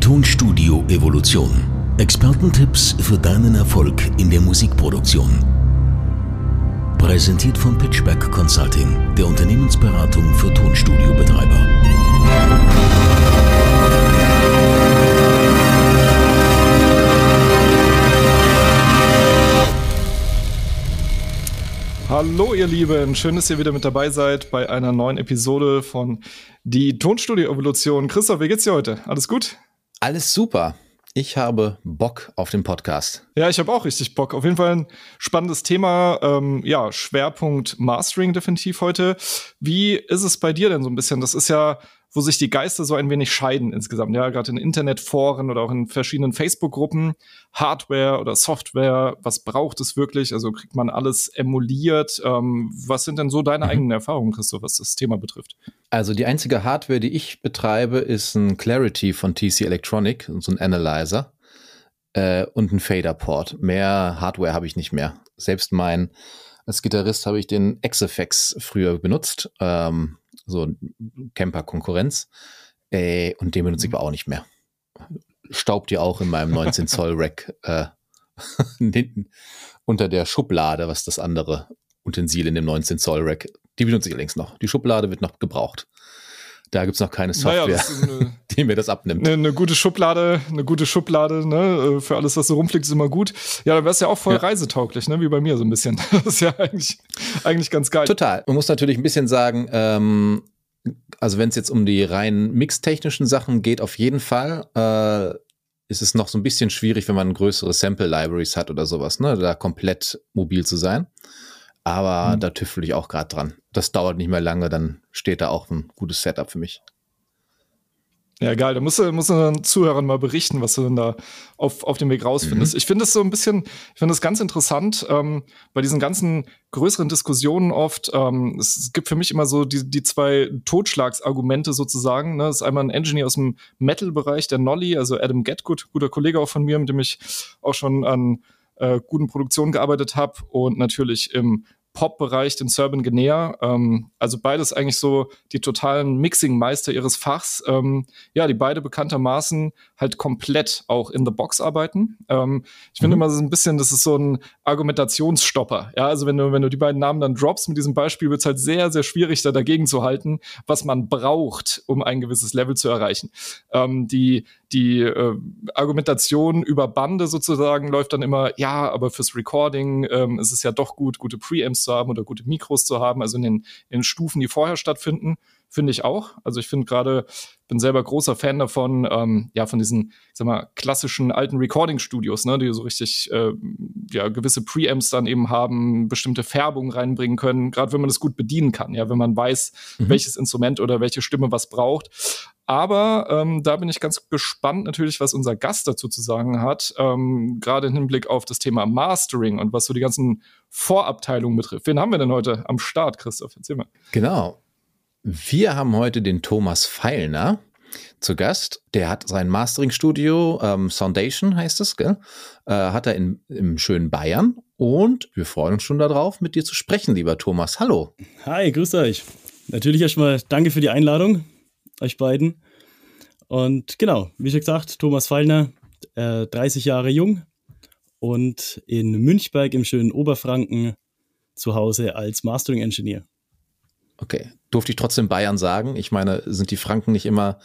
Tonstudio Evolution. Expertentipps für deinen Erfolg in der Musikproduktion. Präsentiert von Pitchback Consulting, der Unternehmensberatung für Tonstudiobetreiber. Hallo ihr Lieben, schön, dass ihr wieder mit dabei seid bei einer neuen Episode von Die Tonstudio Evolution. Christoph, wie geht's dir heute? Alles gut? Alles super. Ich habe Bock auf den Podcast. Ja, ich habe auch richtig Bock. Auf jeden Fall ein spannendes Thema. Ähm, ja, Schwerpunkt Mastering definitiv heute. Wie ist es bei dir denn so ein bisschen? Das ist ja wo sich die Geister so ein wenig scheiden insgesamt. Ja, gerade in Internetforen oder auch in verschiedenen Facebook-Gruppen. Hardware oder Software, was braucht es wirklich? Also kriegt man alles emuliert? Ähm, was sind denn so deine mhm. eigenen Erfahrungen, Christoph, was das Thema betrifft? Also die einzige Hardware, die ich betreibe, ist ein Clarity von TC Electronic, so ein Analyzer äh, und ein Fader-Port. Mehr Hardware habe ich nicht mehr. Selbst mein als Gitarrist habe ich den XFX früher benutzt. Ähm, so Camper-Konkurrenz. Äh, und den benutze ich mhm. aber auch nicht mehr. Staubt ja auch in meinem 19 Zoll Rack äh, hinten unter der Schublade, was das andere Utensil in dem 19 Zoll Rack. Die benutze ich allerdings noch. Die Schublade wird noch gebraucht. Da gibt es noch keine Software, naja, eine, die mir das abnimmt. Eine, eine, gute Schublade, eine gute Schublade, ne, äh, für alles, was so rumfliegt, ist immer gut. Ja, dann wär's ja auch voll ja. reisetauglisch, ne, wie bei mir so ein bisschen. Das ist ja eigentlich, eigentlich ganz geil. Total. Man muss natürlich ein bisschen sagen, ähm, also wenn es jetzt um die rein mixtechnischen Sachen geht, auf jeden Fall, äh, ist es noch so ein bisschen schwierig, wenn man größere Sample-Libraries hat oder sowas, ne, da komplett mobil zu sein. Aber mhm. da tüffel ich auch gerade dran. Das dauert nicht mehr lange, dann steht da auch ein gutes Setup für mich. Ja, geil. Da musst du, musst du den Zuhörern mal berichten, was du denn da auf, auf dem Weg rausfindest. Mhm. Ich finde es so ein bisschen, ich finde es ganz interessant, ähm, bei diesen ganzen größeren Diskussionen oft, ähm, es gibt für mich immer so die, die zwei Totschlagsargumente sozusagen. Ne? Das ist einmal ein Engineer aus dem Metal-Bereich, der Nolly, also Adam Getgood, guter Kollege auch von mir, mit dem ich auch schon an äh, guten Produktionen gearbeitet habe und natürlich im Pop-Bereich den Serban Genea. Ähm, also beides eigentlich so die totalen Mixing-Meister ihres Fachs. Ähm, ja, die beide bekanntermaßen halt komplett auch in the Box arbeiten. Ähm, ich finde mhm. immer so ein bisschen, das ist so ein Argumentationsstopper. Ja, also wenn du, wenn du die beiden Namen dann droppst mit diesem Beispiel, wird es halt sehr, sehr schwierig, da dagegen zu halten, was man braucht, um ein gewisses Level zu erreichen. Ähm, die, die äh, Argumentation über Bande sozusagen läuft dann immer, ja, aber fürs Recording ähm, ist es ja doch gut, gute Preamps zu haben oder gute Mikros zu haben, also in den, in Stufen, die vorher stattfinden finde ich auch. Also ich finde gerade, bin selber großer Fan davon, ähm, ja, von diesen, ich sag mal, klassischen alten Recording-Studios, ne, die so richtig, äh, ja, gewisse Preamps dann eben haben, bestimmte Färbungen reinbringen können, gerade wenn man das gut bedienen kann, ja, wenn man weiß, mhm. welches Instrument oder welche Stimme was braucht. Aber ähm, da bin ich ganz gespannt natürlich, was unser Gast dazu zu sagen hat, ähm, gerade im Hinblick auf das Thema Mastering und was so die ganzen Vorabteilungen betrifft. Wen haben wir denn heute am Start, Christoph? Erzähl mal. Genau. Wir haben heute den Thomas Feilner zu Gast. Der hat sein Mastering-Studio, ähm, Soundation heißt es, gell? Äh, hat er in, im schönen Bayern. Und wir freuen uns schon darauf, mit dir zu sprechen, lieber Thomas. Hallo. Hi, grüß euch. Natürlich erstmal danke für die Einladung, euch beiden. Und genau, wie schon gesagt, Thomas Feilner, äh, 30 Jahre jung und in Münchberg im schönen Oberfranken zu Hause als Mastering-Engineer. Okay. Durfte ich trotzdem Bayern sagen? Ich meine, sind die Franken nicht immer.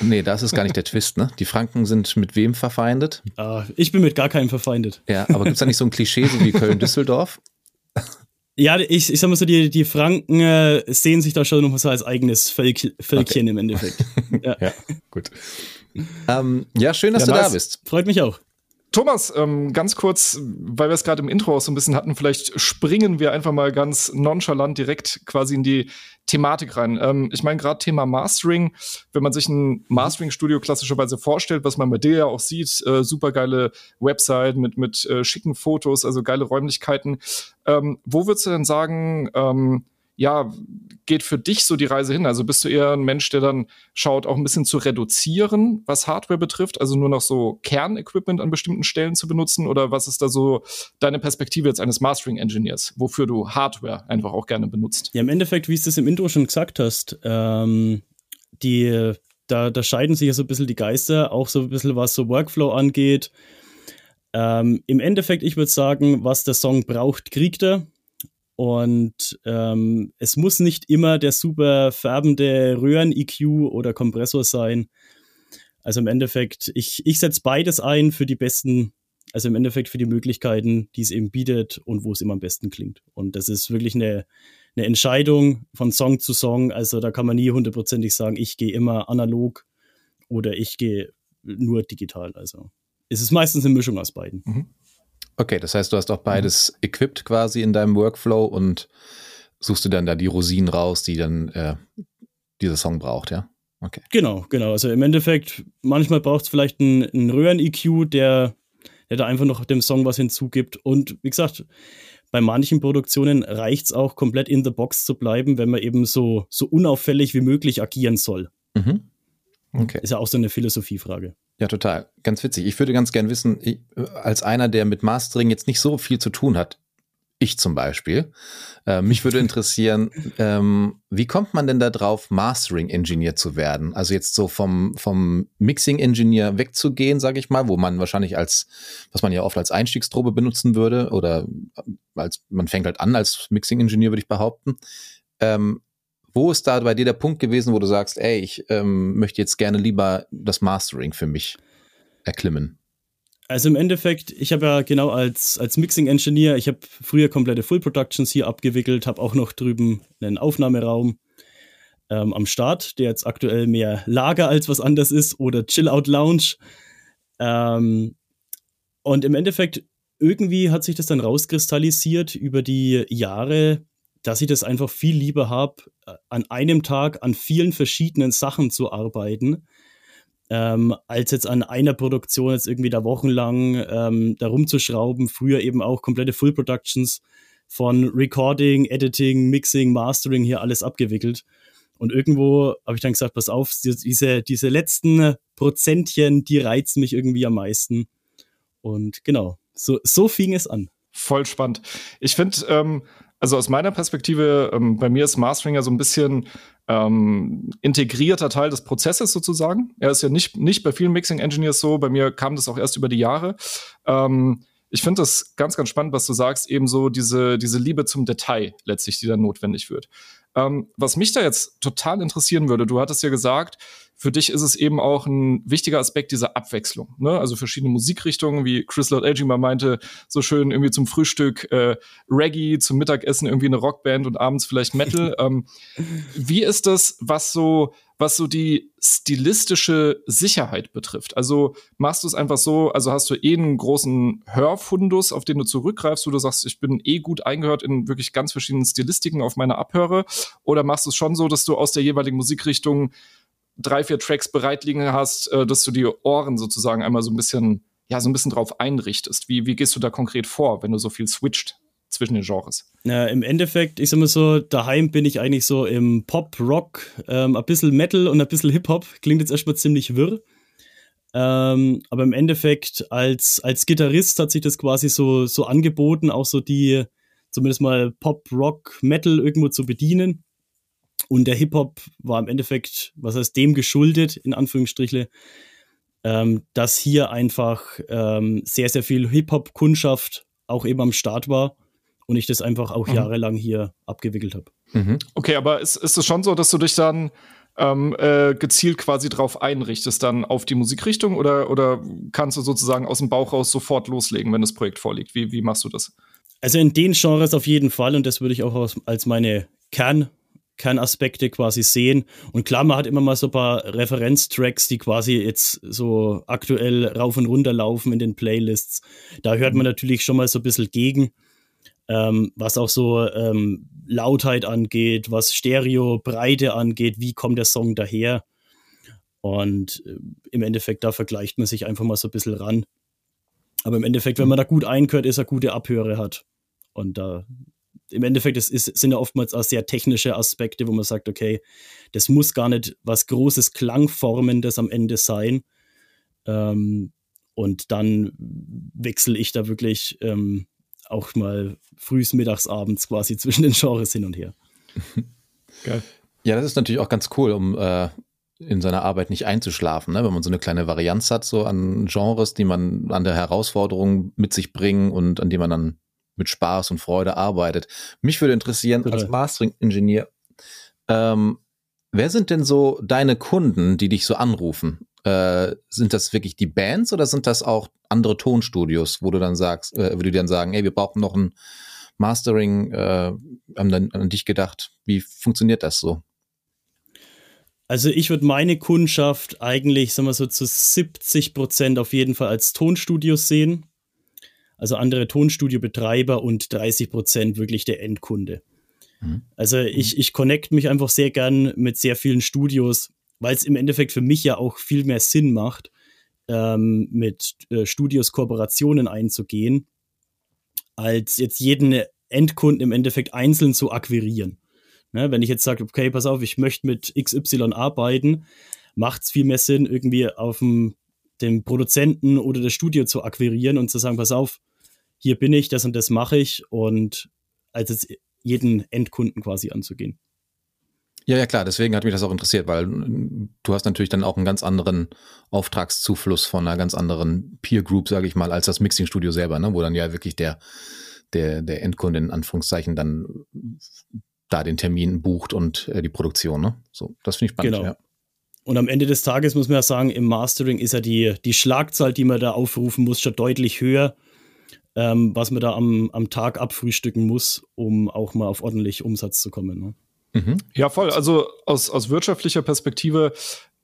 Nee, das ist gar nicht der Twist, ne? Die Franken sind mit wem verfeindet? Uh, ich bin mit gar keinem verfeindet. Ja, aber gibt es da nicht so ein Klischee, so wie Köln-Düsseldorf? Ja, ich, ich sag mal so, die, die Franken äh, sehen sich da schon noch so als eigenes Völk, Völkchen okay. im Endeffekt. Ja, ja gut. Ähm, ja, schön, dass ja, du nice. da bist. Freut mich auch. Thomas, ähm, ganz kurz, weil wir es gerade im Intro auch so ein bisschen hatten, vielleicht springen wir einfach mal ganz nonchalant direkt quasi in die Thematik rein. Ähm, ich meine, gerade Thema Mastering, wenn man sich ein Mastering-Studio klassischerweise vorstellt, was man bei dir ja auch sieht, äh, super geile Website mit, mit äh, schicken Fotos, also geile Räumlichkeiten. Ähm, wo würdest du denn sagen, ähm, ja, geht für dich so die Reise hin? Also bist du eher ein Mensch, der dann schaut, auch ein bisschen zu reduzieren, was Hardware betrifft, also nur noch so Kernequipment an bestimmten Stellen zu benutzen? Oder was ist da so deine Perspektive jetzt eines Mastering-Engineers, wofür du Hardware einfach auch gerne benutzt? Ja, im Endeffekt, wie es im Intro schon gesagt hast, ähm, die da, da scheiden sich ja so ein bisschen die Geister, auch so ein bisschen was so Workflow angeht. Ähm, Im Endeffekt, ich würde sagen, was der Song braucht, kriegt er. Und ähm, es muss nicht immer der super färbende Röhren-EQ oder Kompressor sein. Also im Endeffekt, ich, ich setze beides ein für die besten, also im Endeffekt für die Möglichkeiten, die es eben bietet und wo es immer am besten klingt. Und das ist wirklich eine, eine Entscheidung von Song zu Song. Also da kann man nie hundertprozentig sagen, ich gehe immer analog oder ich gehe nur digital. Also es ist meistens eine Mischung aus beiden. Mhm. Okay, das heißt, du hast auch beides mhm. equipped quasi in deinem Workflow und suchst du dann da die Rosinen raus, die dann äh, dieser Song braucht, ja? Okay. Genau, genau. Also im Endeffekt, manchmal braucht es vielleicht einen, einen Röhren-EQ, der, der da einfach noch dem Song was hinzugibt. Und wie gesagt, bei manchen Produktionen reicht es auch, komplett in the box zu bleiben, wenn man eben so, so unauffällig wie möglich agieren soll. Mhm. Okay. Ist ja auch so eine Philosophiefrage. Ja, total. Ganz witzig. Ich würde ganz gern wissen, ich, als einer, der mit Mastering jetzt nicht so viel zu tun hat, ich zum Beispiel, äh, mich würde interessieren, ähm, wie kommt man denn da drauf, Mastering-Engineer zu werden? Also jetzt so vom, vom Mixing-Engineer wegzugehen, sage ich mal, wo man wahrscheinlich als, was man ja oft als Einstiegstrobe benutzen würde, oder als man fängt halt an als Mixing-Engineer, würde ich behaupten. Ähm, wo ist da bei dir der Punkt gewesen, wo du sagst, ey, ich ähm, möchte jetzt gerne lieber das Mastering für mich erklimmen? Also im Endeffekt, ich habe ja genau als, als Mixing-Engineer, ich habe früher komplette Full Productions hier abgewickelt, habe auch noch drüben einen Aufnahmeraum ähm, am Start, der jetzt aktuell mehr Lager als was anderes ist oder Chill-Out-Lounge. Ähm, und im Endeffekt, irgendwie hat sich das dann rauskristallisiert über die Jahre, dass ich das einfach viel lieber habe, äh, an einem Tag an vielen verschiedenen Sachen zu arbeiten, ähm, als jetzt an einer Produktion jetzt irgendwie da wochenlang ähm, da rumzuschrauben. Früher eben auch komplette Full Productions von Recording, Editing, Mixing, Mastering hier alles abgewickelt. Und irgendwo habe ich dann gesagt, pass auf, diese, diese letzten Prozentchen, die reizen mich irgendwie am meisten. Und genau, so, so fing es an. Voll spannend. Ich finde, ähm, also aus meiner Perspektive, ähm, bei mir ist Mastering ja so ein bisschen ähm, integrierter Teil des Prozesses sozusagen. Er ist ja nicht, nicht bei vielen Mixing Engineers so, bei mir kam das auch erst über die Jahre. Ähm, ich finde das ganz, ganz spannend, was du sagst, eben so diese, diese Liebe zum Detail letztlich, die dann notwendig wird. Ähm, was mich da jetzt total interessieren würde, du hattest ja gesagt, für dich ist es eben auch ein wichtiger Aspekt dieser Abwechslung. Ne? Also verschiedene Musikrichtungen, wie Chris Lord Edgy mal meinte, so schön irgendwie zum Frühstück äh, Reggae, zum Mittagessen irgendwie eine Rockband und abends vielleicht Metal. ähm, wie ist das, was so, was so die stilistische Sicherheit betrifft? Also machst du es einfach so, also hast du eh einen großen Hörfundus, auf den du zurückgreifst, wo du sagst, ich bin eh gut eingehört in wirklich ganz verschiedenen Stilistiken auf meine Abhöre? Oder machst du es schon so, dass du aus der jeweiligen Musikrichtung drei, vier Tracks bereit liegen hast, äh, dass du die Ohren sozusagen einmal so ein bisschen, ja, so ein bisschen drauf einrichtest. Wie, wie gehst du da konkret vor, wenn du so viel switcht zwischen den Genres? Ja, Im Endeffekt, ich sag mal so, daheim bin ich eigentlich so im Pop, Rock, ähm, ein bisschen Metal und ein bisschen Hip-Hop. Klingt jetzt erstmal ziemlich wirr. Ähm, aber im Endeffekt, als, als Gitarrist hat sich das quasi so, so angeboten, auch so die, zumindest mal Pop, Rock, Metal irgendwo zu bedienen. Und der Hip-Hop war im Endeffekt, was heißt dem geschuldet, in Anführungsstrichle, ähm, dass hier einfach ähm, sehr, sehr viel Hip-Hop-Kundschaft auch eben am Start war und ich das einfach auch mhm. jahrelang hier abgewickelt habe. Mhm. Okay, aber ist, ist es schon so, dass du dich dann ähm, äh, gezielt quasi drauf einrichtest, dann auf die Musikrichtung oder, oder kannst du sozusagen aus dem Bauch raus sofort loslegen, wenn das Projekt vorliegt? Wie, wie machst du das? Also in den Genres auf jeden Fall und das würde ich auch als meine Kern Kernaspekte quasi sehen. Und klar, man hat immer mal so ein paar Referenztracks, die quasi jetzt so aktuell rauf und runter laufen in den Playlists. Da hört man mhm. natürlich schon mal so ein bisschen gegen, ähm, was auch so ähm, Lautheit angeht, was Stereobreite angeht, wie kommt der Song daher. Und äh, im Endeffekt, da vergleicht man sich einfach mal so ein bisschen ran. Aber im Endeffekt, wenn mhm. man da gut einkört, ist er gute Abhöre hat. Und da im Endeffekt es ist, sind ja oftmals auch sehr technische Aspekte, wo man sagt, okay, das muss gar nicht was Großes Klangformendes am Ende sein. Ähm, und dann wechsle ich da wirklich ähm, auch mal frühs, mittags, abends quasi zwischen den Genres hin und her. Geil. Ja, das ist natürlich auch ganz cool, um äh, in seiner Arbeit nicht einzuschlafen, ne? wenn man so eine kleine Varianz hat, so an Genres, die man an der Herausforderung mit sich bringen und an die man dann mit Spaß und Freude arbeitet. Mich würde interessieren, Total. als Mastering-Ingenieur, ähm, wer sind denn so deine Kunden, die dich so anrufen? Äh, sind das wirklich die Bands oder sind das auch andere Tonstudios, wo du dann sagst, äh, wo die dann sagen, ey, wir brauchen noch ein Mastering, äh, haben dann an dich gedacht. Wie funktioniert das so? Also ich würde meine Kundschaft eigentlich, sagen wir so, zu 70 Prozent auf jeden Fall als Tonstudios sehen. Also andere Tonstudiobetreiber und 30 Prozent wirklich der Endkunde. Mhm. Also ich, ich connect mich einfach sehr gern mit sehr vielen Studios, weil es im Endeffekt für mich ja auch viel mehr Sinn macht, ähm, mit äh, Studios Kooperationen einzugehen, als jetzt jeden Endkunden im Endeffekt einzeln zu akquirieren. Ne, wenn ich jetzt sage, okay, pass auf, ich möchte mit XY arbeiten, macht es viel mehr Sinn, irgendwie auf dem, dem Produzenten oder das Studio zu akquirieren und zu sagen, pass auf, hier bin ich, das und das mache ich und als jetzt jeden Endkunden quasi anzugehen. Ja, ja, klar, deswegen hat mich das auch interessiert, weil du hast natürlich dann auch einen ganz anderen Auftragszufluss von einer ganz anderen Peer Group, sage ich mal, als das Mixing-Studio selber, ne? wo dann ja wirklich der, der, der Endkunde in Anführungszeichen dann da den Termin bucht und äh, die Produktion. Ne? So, das finde ich spannend. Genau. Ja. Und am Ende des Tages muss man ja sagen, im Mastering ist ja die, die Schlagzahl, die man da aufrufen muss, schon deutlich höher, ähm, was man da am, am Tag abfrühstücken muss, um auch mal auf ordentlich Umsatz zu kommen. Ne? Mhm. Ja, voll. Also aus, aus wirtschaftlicher Perspektive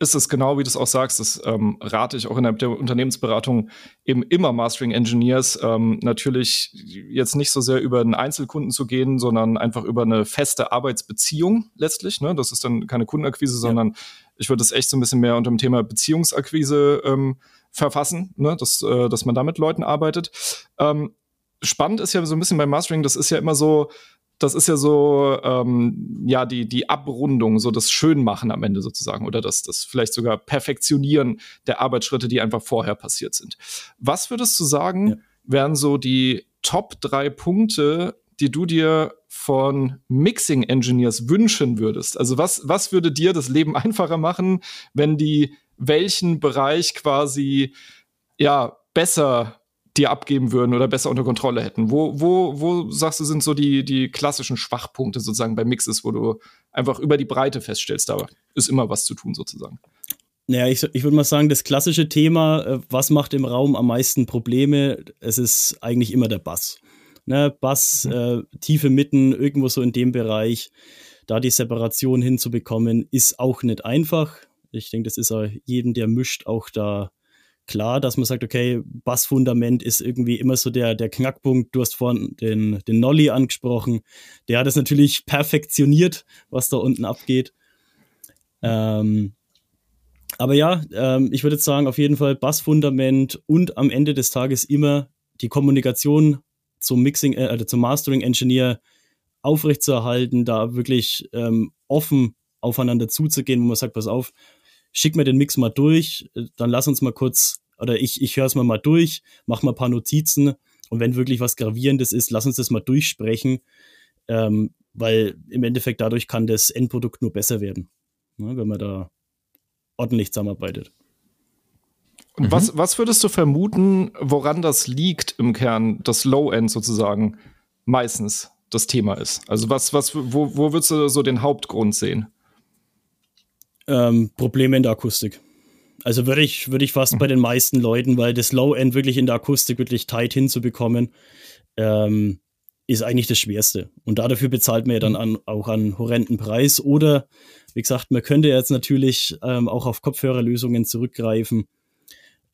ist es genau, wie du es auch sagst, das ähm, rate ich auch innerhalb der Unternehmensberatung eben immer Mastering Engineers ähm, natürlich jetzt nicht so sehr über einen Einzelkunden zu gehen, sondern einfach über eine feste Arbeitsbeziehung letztlich. Ne? Das ist dann keine Kundenakquise, ja. sondern ich würde es echt so ein bisschen mehr unter dem Thema Beziehungsakquise ähm, verfassen, ne? dass, äh, dass man da mit Leuten arbeitet. Ähm, spannend ist ja so ein bisschen beim Mastering, das ist ja immer so, das ist ja so, ähm, ja, die, die Abrundung, so das Schönmachen am Ende sozusagen oder das, das vielleicht sogar Perfektionieren der Arbeitsschritte, die einfach vorher passiert sind. Was würdest du sagen, ja. wären so die Top drei Punkte, die du dir von Mixing Engineers wünschen würdest? Also was, was würde dir das Leben einfacher machen, wenn die welchen Bereich quasi ja besser dir abgeben würden oder besser unter Kontrolle hätten? Wo, wo, wo sagst du, sind so die, die klassischen Schwachpunkte sozusagen bei Mixes, wo du einfach über die Breite feststellst, da ist immer was zu tun sozusagen? Naja, ich, ich würde mal sagen, das klassische Thema, äh, was macht im Raum am meisten Probleme, es ist eigentlich immer der Bass. Ne, Bass, mhm. äh, tiefe Mitten, irgendwo so in dem Bereich, da die Separation hinzubekommen, ist auch nicht einfach. Ich denke, das ist auch jedem, der mischt, auch da klar, dass man sagt, okay, Bassfundament ist irgendwie immer so der, der Knackpunkt. Du hast vorhin den, den Nolly angesprochen. Der hat es natürlich perfektioniert, was da unten abgeht. Ähm, aber ja, ähm, ich würde sagen, auf jeden Fall Bassfundament und am Ende des Tages immer die Kommunikation zum Mixing, äh, also zum Mastering Engineer aufrechtzuerhalten, da wirklich ähm, offen aufeinander zuzugehen, wo man sagt, pass auf, schick mir den Mix mal durch, äh, dann lass uns mal kurz, oder ich, ich höre es mal mal durch, mach mal ein paar Notizen und wenn wirklich was Gravierendes ist, lass uns das mal durchsprechen, ähm, weil im Endeffekt dadurch kann das Endprodukt nur besser werden, ne, wenn man da ordentlich zusammenarbeitet. Und mhm. was, was würdest du vermuten, woran das liegt im Kern, das Low-End sozusagen meistens das Thema ist? Also was, was, wo, wo würdest du so den Hauptgrund sehen? Ähm, Probleme in der Akustik. Also würde ich, würde ich fast bei den meisten Leuten, weil das Low-End wirklich in der Akustik wirklich tight hinzubekommen, ähm, ist eigentlich das Schwerste. Und dafür bezahlt man ja dann an, auch einen horrenden Preis. Oder, wie gesagt, man könnte jetzt natürlich ähm, auch auf Kopfhörerlösungen zurückgreifen,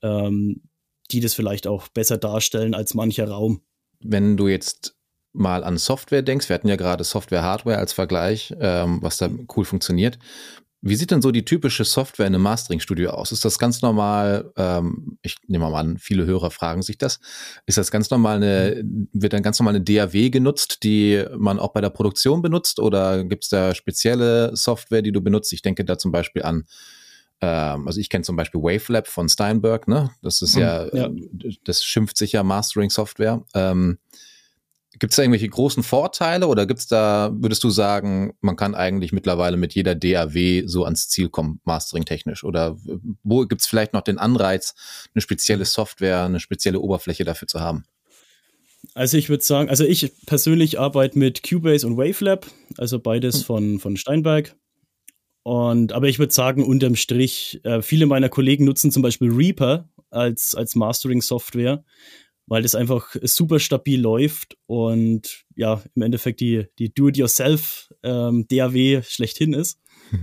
ähm, die das vielleicht auch besser darstellen als mancher Raum. Wenn du jetzt mal an Software denkst, wir hatten ja gerade Software-Hardware als Vergleich, ähm, was da cool funktioniert. Wie sieht denn so die typische Software in einem Mastering-Studio aus? Ist das ganz normal, ähm, ich nehme mal an, viele Hörer fragen sich das, ist das ganz normal eine, wird dann ganz normal eine DAW genutzt, die man auch bei der Produktion benutzt oder gibt es da spezielle Software, die du benutzt? Ich denke da zum Beispiel an, ähm, also ich kenne zum Beispiel Wavelab von Steinberg, ne? Das ist ja, ja, das schimpft sich ja Mastering-Software. Ähm, Gibt es da irgendwelche großen Vorteile oder gibt es da, würdest du sagen, man kann eigentlich mittlerweile mit jeder DAW so ans Ziel kommen, mastering-technisch? Oder wo gibt es vielleicht noch den Anreiz, eine spezielle Software, eine spezielle Oberfläche dafür zu haben? Also ich würde sagen, also ich persönlich arbeite mit Cubase und Wavelab, also beides hm. von, von Steinberg. Und, aber ich würde sagen, unterm Strich, äh, viele meiner Kollegen nutzen zum Beispiel Reaper als, als Mastering-Software, weil das einfach super stabil läuft und ja, im Endeffekt die, die Do-it-yourself ähm, DAW schlechthin ist.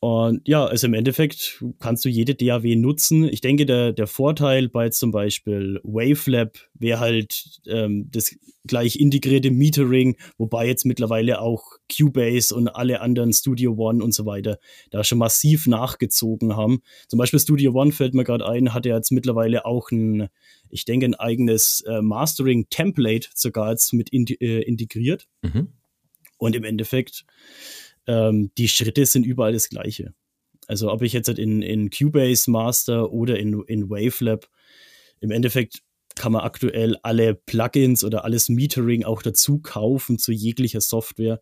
Und ja, also im Endeffekt kannst du jede DAW nutzen. Ich denke, der, der Vorteil bei zum Beispiel Wavelab wäre halt ähm, das gleich integrierte Metering, wobei jetzt mittlerweile auch Cubase und alle anderen Studio One und so weiter da schon massiv nachgezogen haben. Zum Beispiel Studio One fällt mir gerade ein, hat ja jetzt mittlerweile auch ein, ich denke, ein eigenes äh, Mastering-Template sogar jetzt mit in, äh, integriert. Mhm. Und im Endeffekt ähm, die Schritte sind überall das gleiche. Also ob ich jetzt in, in Cubase Master oder in, in Wavelab, im Endeffekt kann man aktuell alle Plugins oder alles Metering auch dazu kaufen zu jeglicher Software.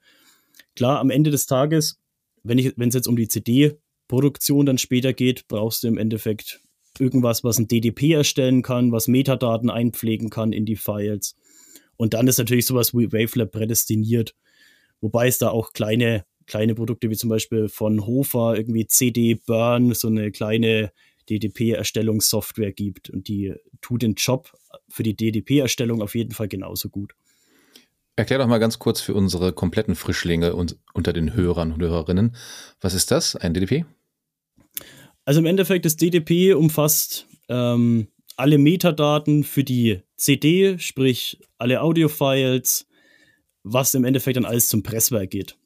Klar, am Ende des Tages, wenn es jetzt um die CD-Produktion dann später geht, brauchst du im Endeffekt irgendwas, was ein DDP erstellen kann, was Metadaten einpflegen kann in die Files. Und dann ist natürlich sowas wie Wavelab prädestiniert, wobei es da auch kleine kleine Produkte wie zum Beispiel von Hofer, irgendwie CD Burn, so eine kleine DDP-Erstellungssoftware gibt und die tut den Job für die DDP-Erstellung auf jeden Fall genauso gut. Erklär doch mal ganz kurz für unsere kompletten Frischlinge und unter den Hörern und Hörerinnen, was ist das, ein DDP? Also im Endeffekt, das DDP umfasst ähm, alle Metadaten für die CD, sprich alle Audio-Files, was im Endeffekt dann alles zum Presswerk geht.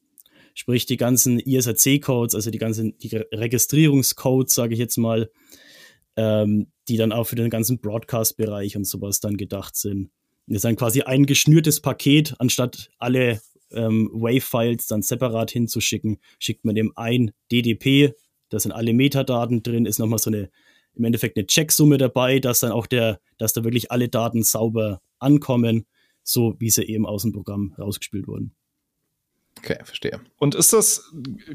Sprich, die ganzen ISRC-Codes, also die ganzen die Registrierungscodes, sage ich jetzt mal, ähm, die dann auch für den ganzen Broadcast-Bereich und sowas dann gedacht sind. Das ist dann quasi ein geschnürtes Paket, anstatt alle ähm, Wave-Files dann separat hinzuschicken, schickt man dem ein DDP, da sind alle Metadaten drin, ist nochmal so eine, im Endeffekt eine Checksumme dabei, dass dann auch der, dass da wirklich alle Daten sauber ankommen, so wie sie eben aus dem Programm rausgespielt wurden. Okay, verstehe. Und ist das,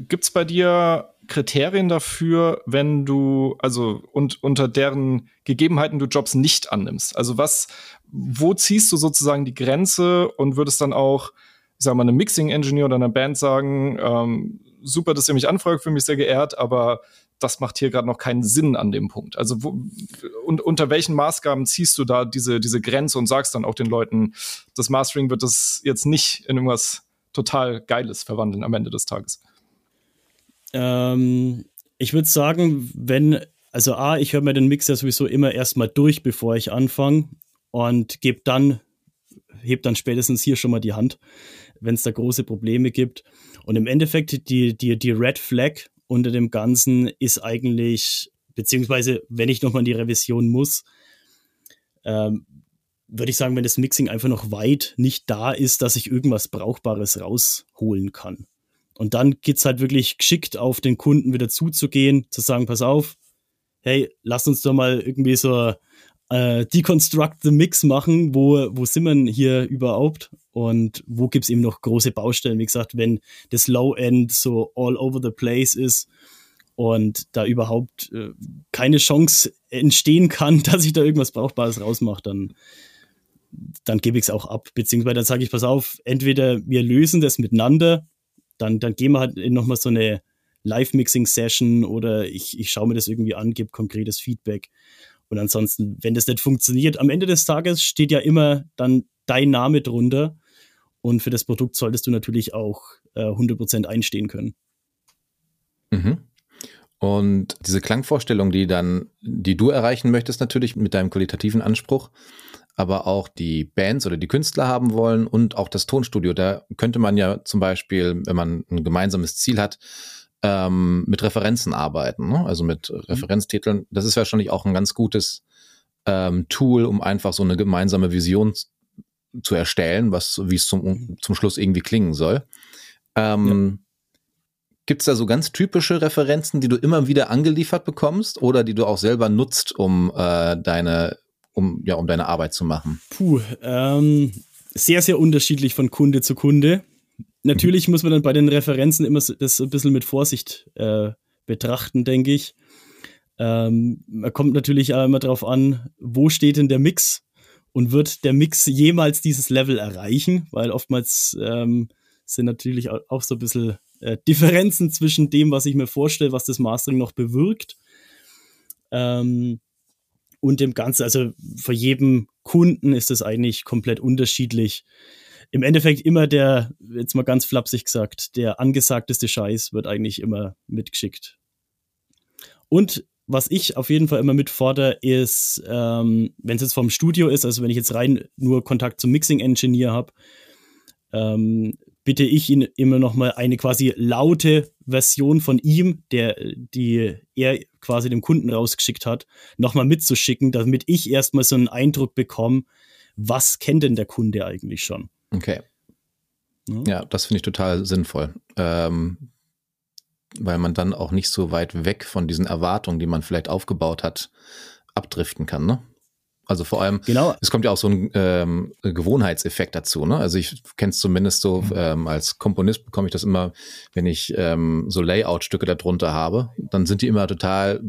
gibt es bei dir Kriterien dafür, wenn du, also und unter deren Gegebenheiten du Jobs nicht annimmst? Also was, wo ziehst du sozusagen die Grenze und würdest dann auch, ich sag mal, einem Mixing-Engineer oder einer Band sagen, ähm, super, dass ihr mich anfragt, für mich sehr geehrt, aber das macht hier gerade noch keinen Sinn an dem Punkt. Also wo, und unter welchen Maßgaben ziehst du da diese, diese Grenze und sagst dann auch den Leuten, das Mastering wird das jetzt nicht in irgendwas total Geiles verwandeln am Ende des Tages? Ähm, ich würde sagen, wenn, also A, ich höre mir den Mix ja sowieso immer erstmal durch, bevor ich anfange und gebe dann, heb dann spätestens hier schon mal die Hand, wenn es da große Probleme gibt. Und im Endeffekt, die, die, die Red Flag unter dem Ganzen ist eigentlich, beziehungsweise wenn ich nochmal in die Revision muss, ähm, würde ich sagen, wenn das Mixing einfach noch weit nicht da ist, dass ich irgendwas Brauchbares rausholen kann. Und dann geht es halt wirklich geschickt auf den Kunden wieder zuzugehen, zu sagen, pass auf, hey, lass uns doch mal irgendwie so äh, Deconstruct the Mix machen, wo, wo sind wir hier überhaupt? Und wo gibt es eben noch große Baustellen, wie gesagt, wenn das Low-End so all over the place ist und da überhaupt äh, keine Chance entstehen kann, dass ich da irgendwas Brauchbares rausmache, dann dann gebe ich es auch ab. Beziehungsweise dann sage ich, pass auf, entweder wir lösen das miteinander, dann, dann gehen wir halt in nochmal so eine Live-Mixing-Session oder ich, ich schaue mir das irgendwie an, gebe konkretes Feedback. Und ansonsten, wenn das nicht funktioniert, am Ende des Tages steht ja immer dann dein Name drunter. Und für das Produkt solltest du natürlich auch äh, 100% einstehen können. Mhm. Und diese Klangvorstellung, die dann, die du erreichen möchtest, natürlich mit deinem qualitativen Anspruch, aber auch die Bands oder die Künstler haben wollen und auch das Tonstudio. Da könnte man ja zum Beispiel, wenn man ein gemeinsames Ziel hat, ähm, mit Referenzen arbeiten, ne? also mit mhm. Referenztiteln. Das ist wahrscheinlich auch ein ganz gutes ähm, Tool, um einfach so eine gemeinsame Vision zu erstellen, was wie es zum, zum Schluss irgendwie klingen soll. Ähm, ja. Gibt es da so ganz typische Referenzen, die du immer wieder angeliefert bekommst oder die du auch selber nutzt, um äh, deine um, ja, um deine Arbeit zu machen? Puh, ähm, sehr, sehr unterschiedlich von Kunde zu Kunde. Natürlich muss man dann bei den Referenzen immer das ein bisschen mit Vorsicht äh, betrachten, denke ich. Ähm, man kommt natürlich auch immer darauf an, wo steht denn der Mix und wird der Mix jemals dieses Level erreichen, weil oftmals ähm, sind natürlich auch so ein bisschen äh, Differenzen zwischen dem, was ich mir vorstelle, was das Mastering noch bewirkt. Ähm, und dem Ganzen, also für jedem Kunden ist das eigentlich komplett unterschiedlich. Im Endeffekt immer der, jetzt mal ganz flapsig gesagt, der angesagteste Scheiß wird eigentlich immer mitgeschickt. Und was ich auf jeden Fall immer mitfordere, ist, ähm, wenn es jetzt vom Studio ist, also wenn ich jetzt rein nur Kontakt zum Mixing Engineer habe, ähm, bitte ich ihn immer noch mal eine quasi laute Version von ihm, der die er quasi dem Kunden rausgeschickt hat, noch mal mitzuschicken, damit ich erstmal so einen Eindruck bekomme, was kennt denn der Kunde eigentlich schon. Okay. Ja, ja das finde ich total sinnvoll. Ähm, weil man dann auch nicht so weit weg von diesen Erwartungen, die man vielleicht aufgebaut hat, abdriften kann, ne? Also vor allem, genau. es kommt ja auch so ein ähm, Gewohnheitseffekt dazu. Ne? Also ich kenne es zumindest so, mhm. ähm, als Komponist bekomme ich das immer, wenn ich ähm, so Layout-Stücke darunter habe, dann sind die immer total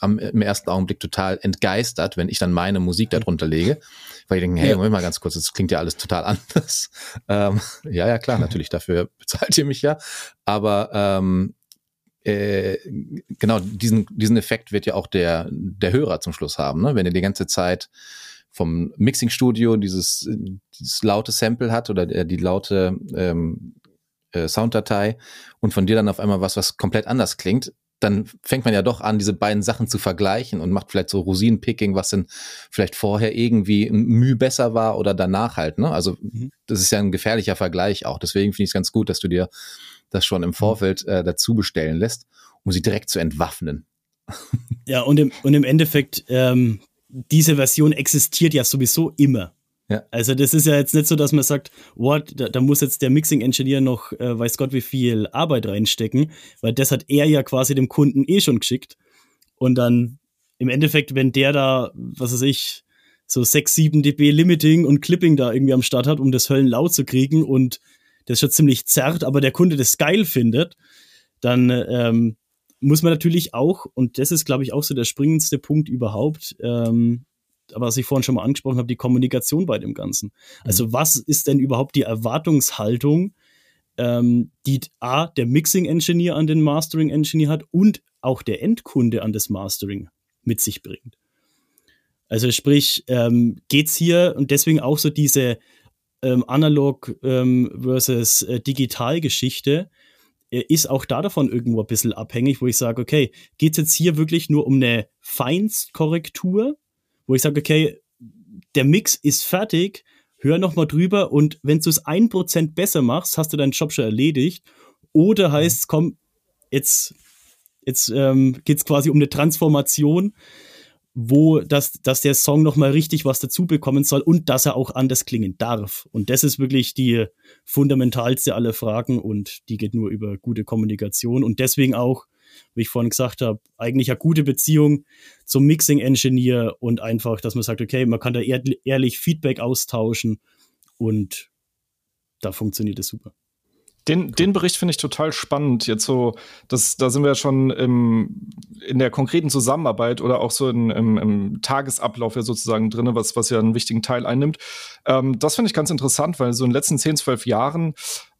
am, im ersten Augenblick total entgeistert, wenn ich dann meine Musik mhm. darunter lege. Weil ich denke, hey, Moment mal ganz kurz, das klingt ja alles total anders. Ähm, ja, ja, klar, natürlich, dafür bezahlt ihr mich ja. Aber ähm, äh, genau diesen, diesen Effekt wird ja auch der, der Hörer zum Schluss haben, ne? wenn er die ganze Zeit vom Mixing-Studio dieses, dieses laute Sample hat oder die, die laute ähm, äh, Sounddatei und von dir dann auf einmal was, was komplett anders klingt, dann fängt man ja doch an, diese beiden Sachen zu vergleichen und macht vielleicht so Rosinenpicking, was denn vielleicht vorher irgendwie Mühe besser war oder danach halt. Ne? Also mhm. das ist ja ein gefährlicher Vergleich auch. Deswegen finde ich es ganz gut, dass du dir das schon im mhm. Vorfeld äh, dazu bestellen lässt, um sie direkt zu entwaffnen. Ja, und im, und im Endeffekt, ähm, diese Version existiert ja sowieso immer. Ja. Also das ist ja jetzt nicht so, dass man sagt, what, da, da muss jetzt der Mixing Engineer noch, äh, weiß Gott, wie viel Arbeit reinstecken, weil das hat er ja quasi dem Kunden eh schon geschickt. Und dann im Endeffekt, wenn der da, was weiß ich, so 6, 7 dB Limiting und Clipping da irgendwie am Start hat, um das Höllen laut zu kriegen und das schon ziemlich zerrt, aber der Kunde das geil findet, dann ähm, muss man natürlich auch, und das ist, glaube ich, auch so der springendste Punkt überhaupt, ähm, was ich vorhin schon mal angesprochen habe, die Kommunikation bei dem Ganzen. Also mhm. was ist denn überhaupt die Erwartungshaltung, ähm, die A, der Mixing-Engineer an den Mastering-Engineer hat und auch der Endkunde an das Mastering mit sich bringt. Also sprich, ähm, es hier und deswegen auch so diese ähm, Analog ähm, versus äh, Digital-Geschichte. Äh, ist auch da davon irgendwo ein bisschen abhängig, wo ich sage, okay, geht es jetzt hier wirklich nur um eine Feinstkorrektur, wo ich sage, okay, der Mix ist fertig, hör noch mal drüber und wenn du es ein Prozent besser machst, hast du deinen Job schon erledigt. Oder heißt es, komm, jetzt, jetzt ähm, geht es quasi um eine Transformation wo das, dass der Song nochmal richtig was dazu bekommen soll und dass er auch anders klingen darf. Und das ist wirklich die fundamentalste aller Fragen und die geht nur über gute Kommunikation und deswegen auch, wie ich vorhin gesagt habe, eigentlich eine gute Beziehung zum Mixing Engineer und einfach, dass man sagt, okay, man kann da ehrlich Feedback austauschen und da funktioniert es super. Den, den Bericht finde ich total spannend. Jetzt so, das, da sind wir ja schon im, in der konkreten Zusammenarbeit oder auch so in, im, im Tagesablauf ja sozusagen drin, was, was ja einen wichtigen Teil einnimmt. Ähm, das finde ich ganz interessant, weil so in den letzten 10, 12 Jahren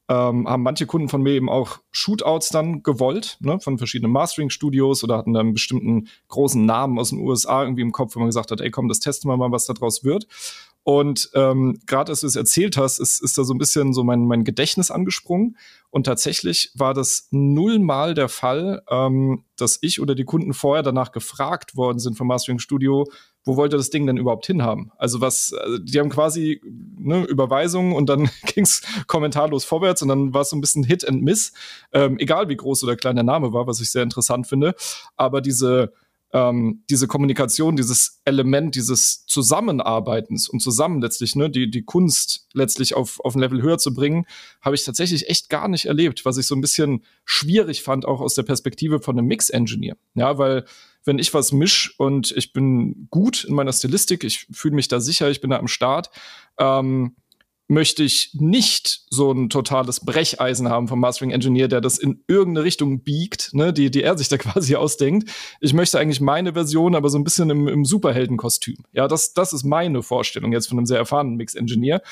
ähm, haben manche Kunden von mir eben auch Shootouts dann gewollt, ne, von verschiedenen Mastering-Studios oder hatten dann einen bestimmten großen Namen aus den USA irgendwie im Kopf, wo man gesagt hat, ey komm, das testen wir mal, was da draus wird. Und ähm, gerade als du es erzählt hast, ist, ist da so ein bisschen so mein, mein Gedächtnis angesprungen. Und tatsächlich war das nullmal der Fall, ähm, dass ich oder die Kunden vorher danach gefragt worden sind vom Mastering Studio, wo wollt ihr das Ding denn überhaupt hinhaben? Also was, also die haben quasi ne, Überweisungen und dann ging's kommentarlos vorwärts und dann war es so ein bisschen Hit and Miss, ähm, egal wie groß oder klein der Name war, was ich sehr interessant finde. Aber diese ähm, diese Kommunikation, dieses Element dieses Zusammenarbeitens und zusammen letztlich, ne, die, die Kunst letztlich auf, auf ein Level höher zu bringen, habe ich tatsächlich echt gar nicht erlebt, was ich so ein bisschen schwierig fand, auch aus der Perspektive von einem Mix-Engineer. Ja, weil wenn ich was misch und ich bin gut in meiner Stilistik, ich fühle mich da sicher, ich bin da am Start, ähm, möchte ich nicht so ein totales Brecheisen haben vom Mastering Engineer, der das in irgendeine Richtung biegt, ne, die, die er sich da quasi ausdenkt. Ich möchte eigentlich meine Version, aber so ein bisschen im, im Superheldenkostüm. Ja, das, das ist meine Vorstellung jetzt von einem sehr erfahrenen Mix-Engineer.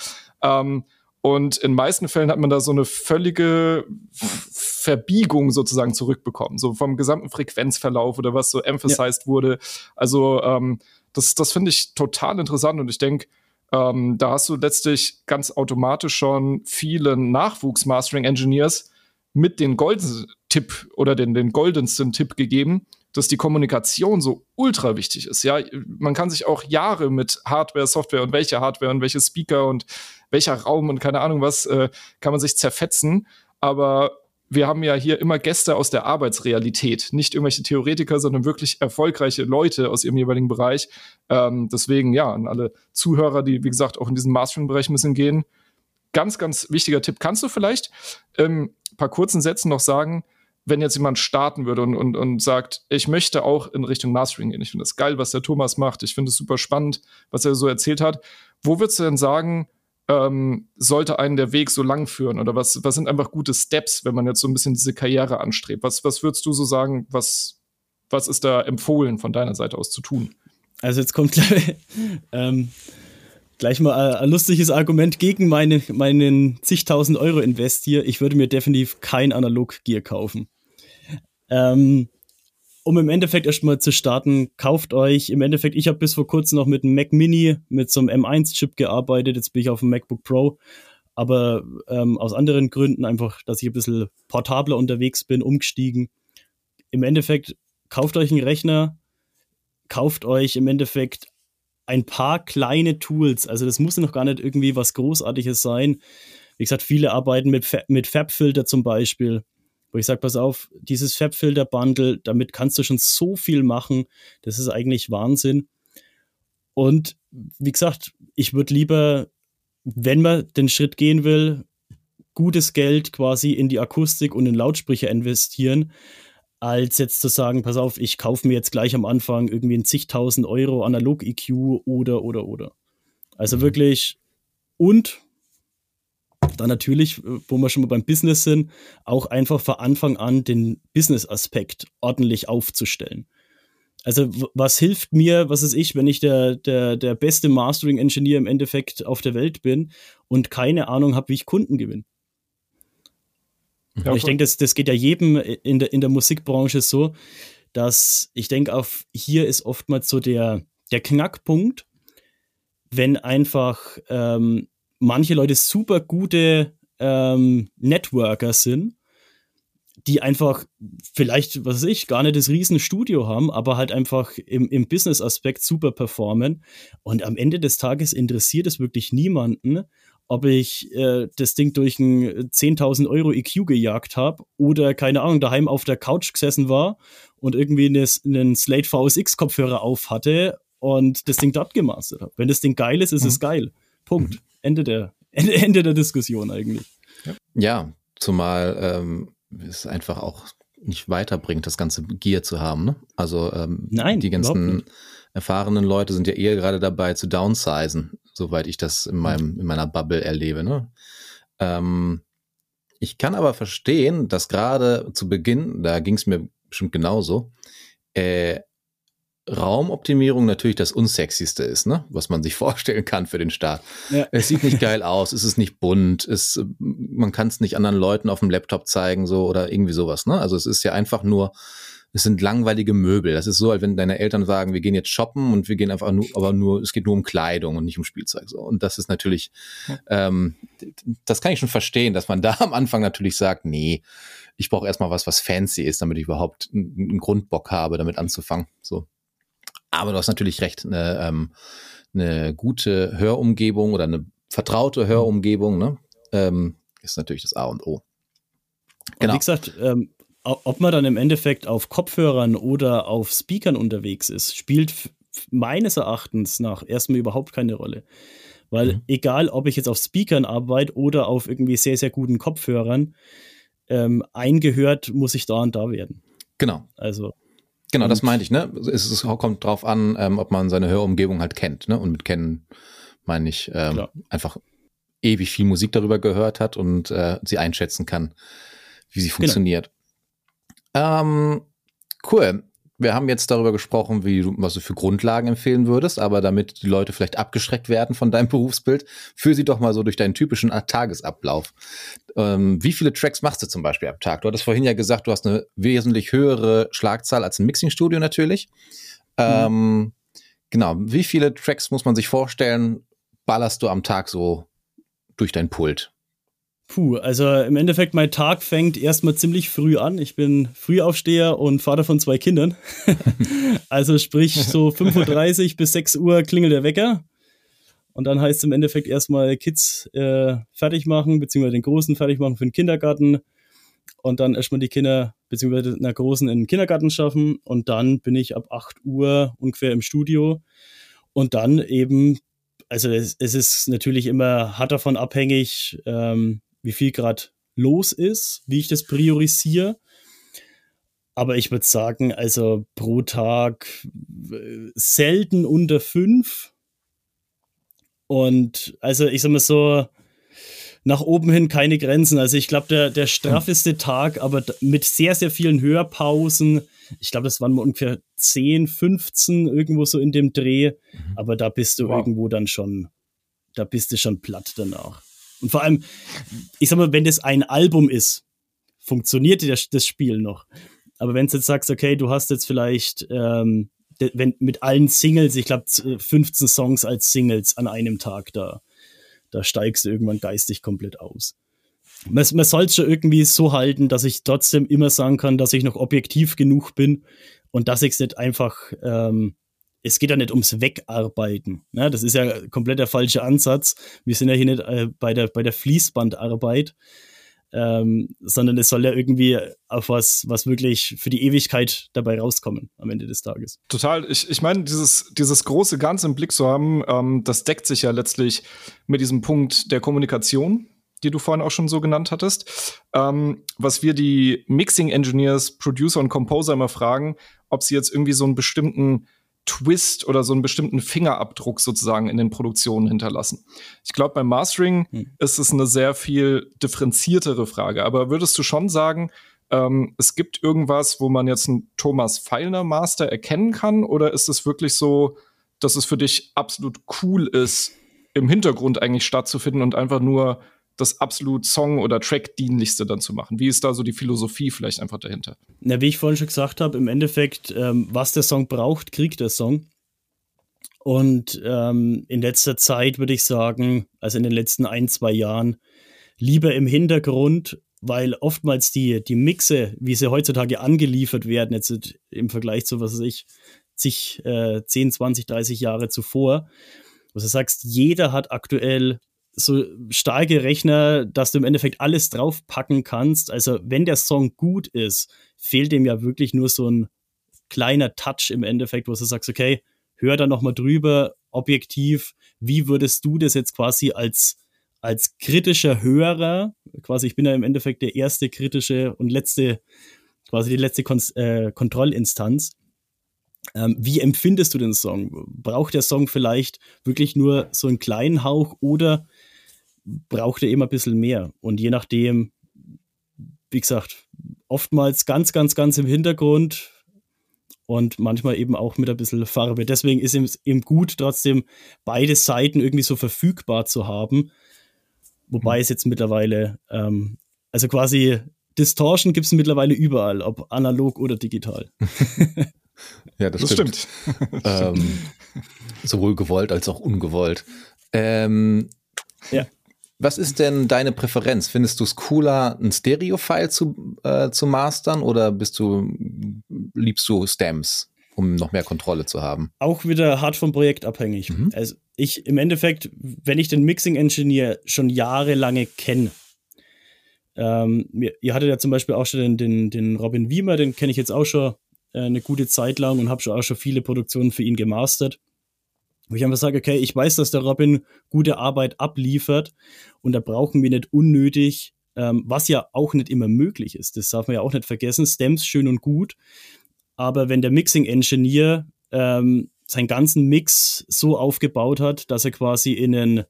Ähm, und in meisten Fällen hat man da so eine völlige Verbiegung sozusagen zurückbekommen, so vom gesamten Frequenzverlauf oder was so emphasized ja. wurde. Also ähm, das, das finde ich total interessant und ich denke, ähm, da hast du letztlich ganz automatisch schon viele Nachwuchs-Mastering-Engineers mit den golden Tipp oder den, den goldensten Tipp gegeben, dass die Kommunikation so ultra wichtig ist. Ja, man kann sich auch Jahre mit Hardware, Software und welche Hardware und welche Speaker und welcher Raum und keine Ahnung was, äh, kann man sich zerfetzen. Aber wir haben ja hier immer Gäste aus der Arbeitsrealität, nicht irgendwelche Theoretiker, sondern wirklich erfolgreiche Leute aus ihrem jeweiligen Bereich. Ähm, deswegen, ja, an alle Zuhörer, die, wie gesagt, auch in diesen Mastering-Bereich müssen gehen. Ganz, ganz wichtiger Tipp. Kannst du vielleicht ähm, paar kurzen Sätzen noch sagen, wenn jetzt jemand starten würde und, und, und sagt, ich möchte auch in Richtung Mastering gehen. Ich finde das geil, was der Thomas macht. Ich finde es super spannend, was er so erzählt hat. Wo würdest du denn sagen, ähm, sollte einen der Weg so lang führen? Oder was, was sind einfach gute Steps, wenn man jetzt so ein bisschen diese Karriere anstrebt? Was, was würdest du so sagen, was, was ist da empfohlen von deiner Seite aus zu tun? Also jetzt kommt gleich, ähm, gleich mal ein lustiges Argument gegen meine, meinen zigtausend Euro Invest hier. Ich würde mir definitiv kein Analog-Gear kaufen. Ähm, um im Endeffekt erstmal zu starten, kauft euch im Endeffekt, ich habe bis vor kurzem noch mit einem Mac Mini mit so einem M1-Chip gearbeitet, jetzt bin ich auf dem MacBook Pro, aber ähm, aus anderen Gründen einfach, dass ich ein bisschen portabler unterwegs bin, umgestiegen. Im Endeffekt, kauft euch einen Rechner, kauft euch im Endeffekt ein paar kleine Tools, also das muss noch gar nicht irgendwie was Großartiges sein. Wie gesagt, viele arbeiten mit, Fa mit Fabfilter zum Beispiel wo ich sage, pass auf, dieses Fabfilter-Bundle, damit kannst du schon so viel machen. Das ist eigentlich Wahnsinn. Und wie gesagt, ich würde lieber, wenn man den Schritt gehen will, gutes Geld quasi in die Akustik und in Lautsprecher investieren, als jetzt zu sagen, pass auf, ich kaufe mir jetzt gleich am Anfang irgendwie ein zigtausend Euro Analog-EQ oder, oder, oder. Also mhm. wirklich und dann natürlich, äh, wo wir schon mal beim Business sind, auch einfach von Anfang an den Business-Aspekt ordentlich aufzustellen. Also was hilft mir, was ist ich, wenn ich der, der, der beste Mastering-Engineer im Endeffekt auf der Welt bin und keine Ahnung habe, wie ich Kunden gewinne? Ja, ich denke, das, das geht ja jedem in der, in der Musikbranche so, dass ich denke, auf hier ist oftmals so der, der Knackpunkt, wenn einfach ähm, manche Leute super gute ähm, Networker sind, die einfach vielleicht, was weiß ich, gar nicht das Riesenstudio haben, aber halt einfach im, im Business-Aspekt super performen. Und am Ende des Tages interessiert es wirklich niemanden, ob ich äh, das Ding durch ein 10.000 Euro EQ gejagt habe oder, keine Ahnung, daheim auf der Couch gesessen war und irgendwie einen Slate VSX-Kopfhörer auf hatte und das Ding dort gemastert habe. Wenn das Ding geil ist, ist mhm. es geil. Punkt. Mhm. Ende der, Ende, Ende der Diskussion eigentlich. Ja, zumal ähm, es einfach auch nicht weiterbringt, das ganze Gear zu haben. Ne? Also ähm, Nein, die ganzen erfahrenen Leute sind ja eher gerade dabei zu downsizen, soweit ich das in meinem in meiner Bubble erlebe. Ne? Ähm, ich kann aber verstehen, dass gerade zu Beginn, da ging es mir bestimmt genauso, äh, Raumoptimierung natürlich das unsexyste ist, ne? was man sich vorstellen kann für den Start. Ja. Es sieht nicht geil aus, es ist nicht bunt, es, man kann es nicht anderen Leuten auf dem Laptop zeigen so oder irgendwie sowas. Ne? Also es ist ja einfach nur, es sind langweilige Möbel. Das ist so, als wenn deine Eltern sagen, wir gehen jetzt shoppen und wir gehen einfach nur, aber nur, es geht nur um Kleidung und nicht um Spielzeug. So. Und das ist natürlich, ähm, das kann ich schon verstehen, dass man da am Anfang natürlich sagt, nee, ich brauche erstmal was, was fancy ist, damit ich überhaupt einen Grundbock habe, damit anzufangen. So. Aber du hast natürlich recht, eine, ähm, eine gute Hörumgebung oder eine vertraute Hörumgebung ne, ähm, ist natürlich das A und O. Genau. Und wie gesagt, ähm, ob man dann im Endeffekt auf Kopfhörern oder auf Speakern unterwegs ist, spielt meines Erachtens nach erstmal überhaupt keine Rolle. Weil mhm. egal, ob ich jetzt auf Speakern arbeite oder auf irgendwie sehr, sehr guten Kopfhörern, ähm, eingehört muss ich da und da werden. Genau. Also Genau, das meinte ich, ne? Es, es kommt drauf an, ähm, ob man seine Hörumgebung halt kennt, ne? Und mit kennen meine ich ähm, einfach ewig viel Musik darüber gehört hat und äh, sie einschätzen kann, wie sie genau. funktioniert. Genau. Ähm, cool wir haben jetzt darüber gesprochen, wie du, was du für Grundlagen empfehlen würdest, aber damit die Leute vielleicht abgeschreckt werden von deinem Berufsbild, führ sie doch mal so durch deinen typischen Tagesablauf. Ähm, wie viele Tracks machst du zum Beispiel am Tag? Du hattest vorhin ja gesagt, du hast eine wesentlich höhere Schlagzahl als ein Mixingstudio natürlich. Mhm. Ähm, genau, wie viele Tracks muss man sich vorstellen, ballerst du am Tag so durch dein Pult? Puh, also im Endeffekt, mein Tag fängt erstmal ziemlich früh an. Ich bin Frühaufsteher und Vater von zwei Kindern. also sprich, so 5.30 Uhr bis 6 Uhr klingelt der Wecker. Und dann heißt es im Endeffekt erstmal Kids äh, fertig machen, beziehungsweise den Großen fertig machen für den Kindergarten. Und dann erstmal die Kinder, beziehungsweise einer Großen in den Kindergarten schaffen. Und dann bin ich ab 8 Uhr ungefähr im Studio. Und dann eben, also es, es ist natürlich immer hart davon abhängig, ähm, wie viel gerade los ist, wie ich das priorisiere. Aber ich würde sagen, also pro Tag äh, selten unter fünf. Und also ich sag mal so, nach oben hin keine Grenzen. Also ich glaube, der, der straffeste Tag, aber mit sehr, sehr vielen Hörpausen. Ich glaube, das waren ungefähr 10, 15 irgendwo so in dem Dreh. Mhm. Aber da bist du wow. irgendwo dann schon, da bist du schon platt danach. Und vor allem, ich sag mal, wenn das ein Album ist, funktioniert das, das Spiel noch. Aber wenn du jetzt sagst, okay, du hast jetzt vielleicht ähm, wenn mit allen Singles, ich glaube 15 Songs als Singles an einem Tag, da, da steigst du irgendwann geistig komplett aus. Man, man soll es schon irgendwie so halten, dass ich trotzdem immer sagen kann, dass ich noch objektiv genug bin und dass ich es nicht einfach ähm, es geht ja nicht ums Wegarbeiten. Ne? Das ist ja komplett der falsche Ansatz. Wir sind ja hier nicht äh, bei, der, bei der Fließbandarbeit, ähm, sondern es soll ja irgendwie auf was, was wirklich für die Ewigkeit dabei rauskommen am Ende des Tages. Total. Ich, ich meine, dieses, dieses große Ganze im Blick zu haben, ähm, das deckt sich ja letztlich mit diesem Punkt der Kommunikation, die du vorhin auch schon so genannt hattest. Ähm, was wir die Mixing Engineers, Producer und Composer immer fragen, ob sie jetzt irgendwie so einen bestimmten Twist oder so einen bestimmten Fingerabdruck sozusagen in den Produktionen hinterlassen. Ich glaube, beim Mastering hm. ist es eine sehr viel differenziertere Frage. Aber würdest du schon sagen, ähm, es gibt irgendwas, wo man jetzt einen Thomas Feilner Master erkennen kann? Oder ist es wirklich so, dass es für dich absolut cool ist, im Hintergrund eigentlich stattzufinden und einfach nur das absolut Song- oder Track-dienlichste dann zu machen? Wie ist da so die Philosophie vielleicht einfach dahinter? Na, wie ich vorhin schon gesagt habe, im Endeffekt, ähm, was der Song braucht, kriegt der Song. Und ähm, in letzter Zeit würde ich sagen, also in den letzten ein, zwei Jahren, lieber im Hintergrund, weil oftmals die, die Mixe, wie sie heutzutage angeliefert werden, jetzt im Vergleich zu, was weiß ich, sich äh, 10, 20, 30 Jahre zuvor, wo du sagst, jeder hat aktuell so starke Rechner, dass du im Endeffekt alles draufpacken kannst. Also wenn der Song gut ist, fehlt dem ja wirklich nur so ein kleiner Touch im Endeffekt, wo du sagst, okay, hör da nochmal drüber, objektiv, wie würdest du das jetzt quasi als, als kritischer Hörer, quasi ich bin ja im Endeffekt der erste kritische und letzte, quasi die letzte Kon äh, Kontrollinstanz. Ähm, wie empfindest du den Song? Braucht der Song vielleicht wirklich nur so einen kleinen Hauch oder braucht er immer ein bisschen mehr. Und je nachdem, wie gesagt, oftmals ganz, ganz, ganz im Hintergrund und manchmal eben auch mit ein bisschen Farbe. Deswegen ist es eben gut, trotzdem beide Seiten irgendwie so verfügbar zu haben. Wobei mhm. es jetzt mittlerweile, ähm, also quasi Distortion gibt es mittlerweile überall, ob analog oder digital. ja, das, das stimmt. stimmt. ähm, sowohl gewollt als auch ungewollt. Ähm, ja. Was ist denn deine Präferenz? Findest du es cooler, ein Stereo-File zu, äh, zu mastern oder bist du, liebst du Stems, um noch mehr Kontrolle zu haben? Auch wieder hart vom Projekt abhängig. Mhm. Also ich im Endeffekt, wenn ich den Mixing-Engineer schon jahrelange kenne, ähm, ihr hattet ja zum Beispiel auch schon den, den, den Robin Wiemer, den kenne ich jetzt auch schon äh, eine gute Zeit lang und habe schon auch schon viele Produktionen für ihn gemastert. Wo ich einfach sage, okay, ich weiß, dass der Robin gute Arbeit abliefert und da brauchen wir nicht unnötig, ähm, was ja auch nicht immer möglich ist. Das darf man ja auch nicht vergessen. Stems schön und gut, aber wenn der Mixing Engineer ähm, seinen ganzen Mix so aufgebaut hat, dass er quasi in einen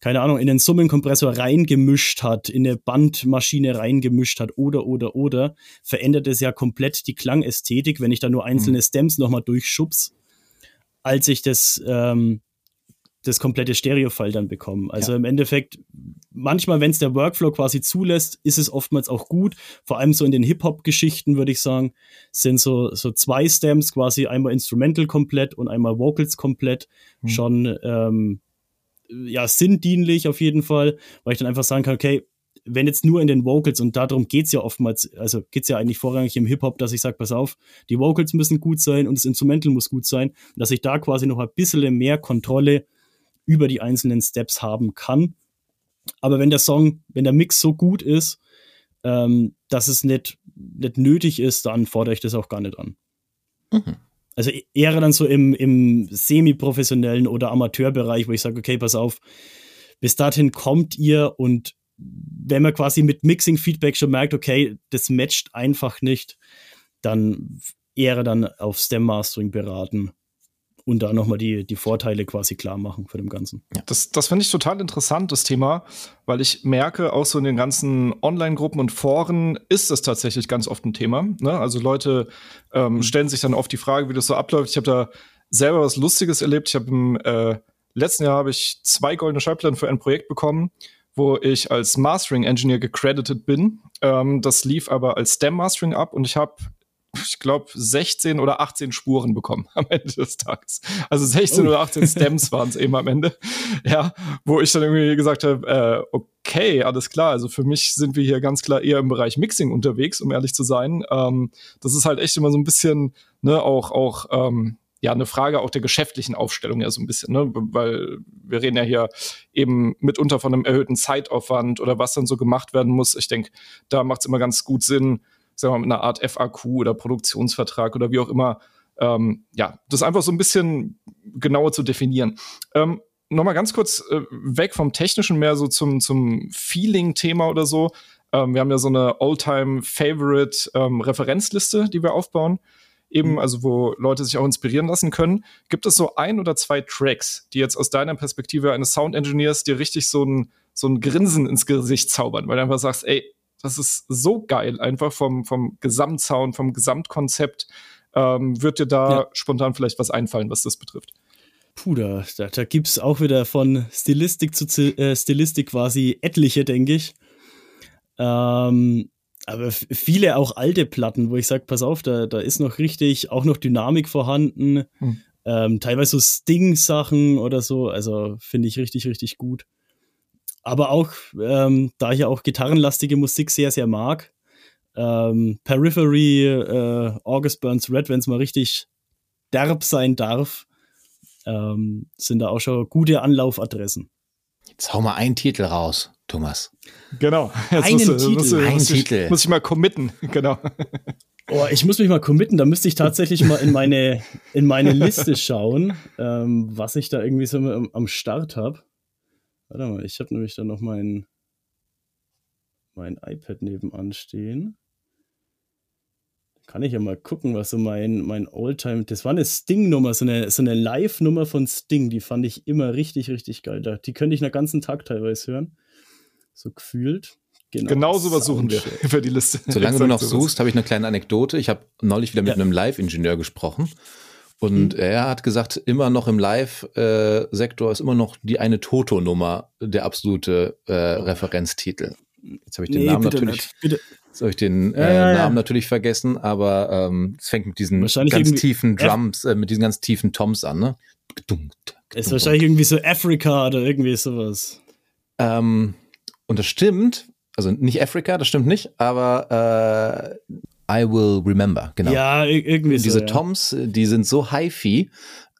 keine Ahnung, in den Summenkompressor reingemischt hat, in eine Bandmaschine reingemischt hat oder, oder, oder, verändert es ja komplett die Klangästhetik, wenn ich da nur einzelne mhm. Stems nochmal durchschubs, als ich das, ähm, das komplette Stereo-File dann bekomme. Also ja. im Endeffekt, manchmal, wenn es der Workflow quasi zulässt, ist es oftmals auch gut. Vor allem so in den Hip-Hop-Geschichten, würde ich sagen, sind so, so zwei Stems quasi einmal Instrumental komplett und einmal Vocals komplett mhm. schon ähm, ja, sinndienlich auf jeden Fall, weil ich dann einfach sagen kann, okay, wenn jetzt nur in den Vocals, und darum geht's ja oftmals, also geht's ja eigentlich vorrangig im Hip-Hop, dass ich sage, pass auf, die Vocals müssen gut sein und das Instrumental muss gut sein, dass ich da quasi noch ein bisschen mehr Kontrolle über die einzelnen Steps haben kann. Aber wenn der Song, wenn der Mix so gut ist, ähm, dass es nicht, nicht nötig ist, dann fordere ich das auch gar nicht an. Mhm. Also e-, eher dann so im, im semi-professionellen oder Amateurbereich, wo ich sage, okay, pass auf, bis dahin kommt ihr und wenn man quasi mit Mixing-Feedback schon merkt, okay, das matcht einfach nicht, dann eher dann auf Stem-Mastering beraten und da nochmal die, die Vorteile quasi klar machen für dem Ganzen. Ja. Das, das finde ich total interessant, das Thema, weil ich merke, auch so in den ganzen Online-Gruppen und Foren ist das tatsächlich ganz oft ein Thema. Ne? Also Leute ähm, mhm. stellen sich dann oft die Frage, wie das so abläuft. Ich habe da selber was Lustiges erlebt. Ich habe im äh, letzten Jahr habe ich zwei goldene Schallplatten für ein Projekt bekommen, wo ich als Mastering Engineer gecredited bin. Ähm, das lief aber als Stem Mastering ab und ich habe ich glaube, 16 oder 18 Spuren bekommen am Ende des Tages. Also 16 oh. oder 18 Stems waren es eben am Ende. Ja, wo ich dann irgendwie gesagt habe, äh, okay, alles klar. Also für mich sind wir hier ganz klar eher im Bereich Mixing unterwegs, um ehrlich zu sein. Ähm, das ist halt echt immer so ein bisschen, ne, auch, auch, ähm, ja, eine Frage auch der geschäftlichen Aufstellung ja so ein bisschen, ne? weil wir reden ja hier eben mitunter von einem erhöhten Zeitaufwand oder was dann so gemacht werden muss. Ich denke, da macht es immer ganz gut Sinn, sagen wir mal, mit einer Art FAQ oder Produktionsvertrag oder wie auch immer, ähm, ja, das einfach so ein bisschen genauer zu definieren. Ähm, Nochmal ganz kurz äh, weg vom Technischen, mehr so zum, zum Feeling-Thema oder so. Ähm, wir haben ja so eine All-Time-Favorite-Referenzliste, ähm, die wir aufbauen. Eben, mhm. also wo Leute sich auch inspirieren lassen können. Gibt es so ein oder zwei Tracks, die jetzt aus deiner Perspektive eines Sound-Engineers dir richtig so ein, so ein Grinsen ins Gesicht zaubern, weil du einfach sagst, ey, das ist so geil, einfach vom, vom Gesamtsound, vom Gesamtkonzept. Ähm, wird dir da ja. spontan vielleicht was einfallen, was das betrifft? Puh, da, da, da gibt es auch wieder von Stilistik zu äh, Stilistik quasi etliche, denke ich. Ähm, aber viele auch alte Platten, wo ich sage, pass auf, da, da ist noch richtig, auch noch Dynamik vorhanden. Hm. Ähm, teilweise so Sting-Sachen oder so. Also finde ich richtig, richtig gut aber auch, ähm, da ich ja auch gitarrenlastige Musik sehr, sehr mag, ähm, Periphery, äh, August Burns Red, wenn es mal richtig derb sein darf, ähm, sind da auch schon gute Anlaufadressen. Jetzt hau mal einen Titel raus, Thomas. Genau. Jetzt einen musst, Titel. Musst, Ein muss Titel. Ich, muss ich mal committen, genau. Oh, ich muss mich mal committen, da müsste ich tatsächlich mal in meine, in meine Liste schauen, ähm, was ich da irgendwie so am, am Start habe. Warte mal, ich habe nämlich dann noch mein, mein iPad nebenan stehen. Kann ich ja mal gucken, was so mein, mein Oldtime. Das war eine Sting-Nummer, so eine, so eine Live-Nummer von Sting. Die fand ich immer richtig, richtig geil. Die könnte ich einen ganzen Tag teilweise hören. So gefühlt. Genau, genau sowas suchen wir für die Liste. Solange du noch suchst, habe ich eine kleine Anekdote. Ich habe neulich wieder mit ja. einem Live-Ingenieur gesprochen. Und mhm. er hat gesagt, immer noch im Live-Sektor ist immer noch die eine Toto-Nummer der absolute äh, Referenztitel. Jetzt habe ich den nee, Namen natürlich. Jetzt habe ich den äh, ja, Namen natürlich vergessen, aber ähm, es fängt mit diesen ganz tiefen Drums, äh, mit diesen ganz tiefen Toms an, ne? Ist wahrscheinlich irgendwie so Africa oder irgendwie sowas. Ähm, und das stimmt, also nicht Africa, das stimmt nicht, aber äh, I Will Remember, genau. Ja, irgendwie so. Diese ja. Toms, die sind so hi-fi,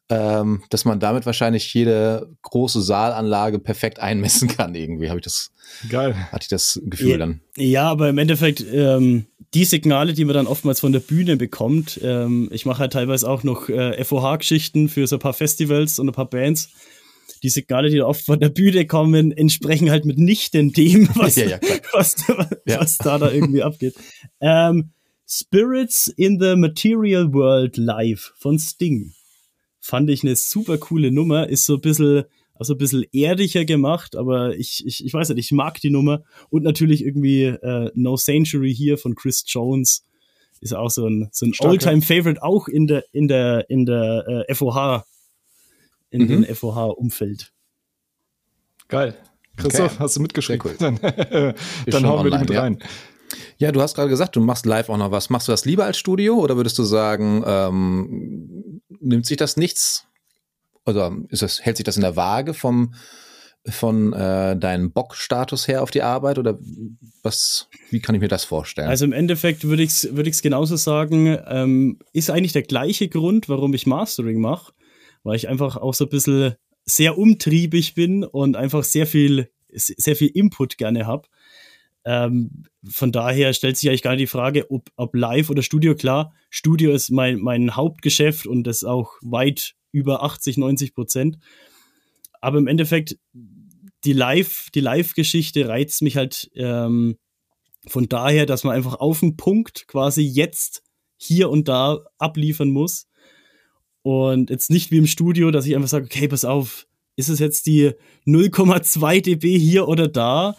ähm, dass man damit wahrscheinlich jede große Saalanlage perfekt einmessen kann. Irgendwie habe ich das. Geil. Hatte ich das Gefühl ja, dann. Ja, aber im Endeffekt ähm, die Signale, die man dann oftmals von der Bühne bekommt. Ähm, ich mache halt teilweise auch noch äh, FOH-Geschichten für so ein paar Festivals und ein paar Bands die Signale, die oft von der Bühne kommen, entsprechen halt mitnichten dem, was, ja, ja, was, was, ja. was, da da irgendwie abgeht. Ähm, Spirits in the Material World Live von Sting. Fand ich eine super coole Nummer, ist so ein bisschen also ein bisschen erdiger gemacht, aber ich, ich, ich weiß nicht, ich mag die Nummer. Und natürlich irgendwie äh, No Century hier von Chris Jones ist auch so ein, so ein Oldtime-Favorite, auch in der, in der, in der äh, FOH, in mhm. dem FOH-Umfeld. Geil. Christoph, okay. hast du mitgeschrieben? Cool. Dann, dann hauen wir die mit rein. Ja. Du hast gerade gesagt, du machst live auch noch was. Machst du das lieber als Studio oder würdest du sagen, ähm, nimmt sich das nichts? Oder ist das, hält sich das in der Waage vom, von äh, deinem Bock-Status her auf die Arbeit oder was, wie kann ich mir das vorstellen? Also im Endeffekt würde ich es würd genauso sagen, ähm, ist eigentlich der gleiche Grund, warum ich Mastering mache, weil ich einfach auch so ein bisschen sehr umtriebig bin und einfach sehr viel, sehr viel Input gerne habe. Ähm, von daher stellt sich eigentlich gar nicht die Frage, ob, ob live oder Studio. Klar, Studio ist mein, mein Hauptgeschäft und das auch weit über 80, 90 Prozent. Aber im Endeffekt, die Live, die Live-Geschichte reizt mich halt ähm, von daher, dass man einfach auf den Punkt quasi jetzt hier und da abliefern muss. Und jetzt nicht wie im Studio, dass ich einfach sage, okay, pass auf, ist es jetzt die 0,2 dB hier oder da?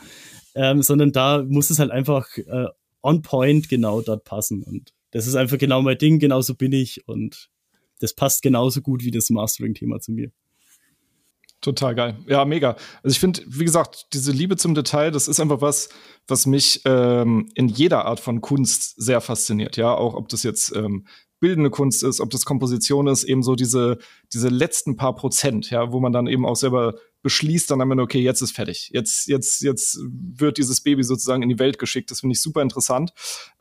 Ähm, sondern da muss es halt einfach äh, on point genau dort passen. Und das ist einfach genau mein Ding, genauso bin ich und das passt genauso gut wie das Mastering-Thema zu mir. Total geil. Ja, mega. Also ich finde, wie gesagt, diese Liebe zum Detail, das ist einfach was, was mich ähm, in jeder Art von Kunst sehr fasziniert. Ja, auch ob das jetzt ähm, bildende Kunst ist, ob das Komposition ist, eben so diese, diese letzten paar Prozent, ja, wo man dann eben auch selber beschließt dann am Ende, okay, jetzt ist fertig. Jetzt, jetzt, jetzt wird dieses Baby sozusagen in die Welt geschickt. Das finde ich super interessant.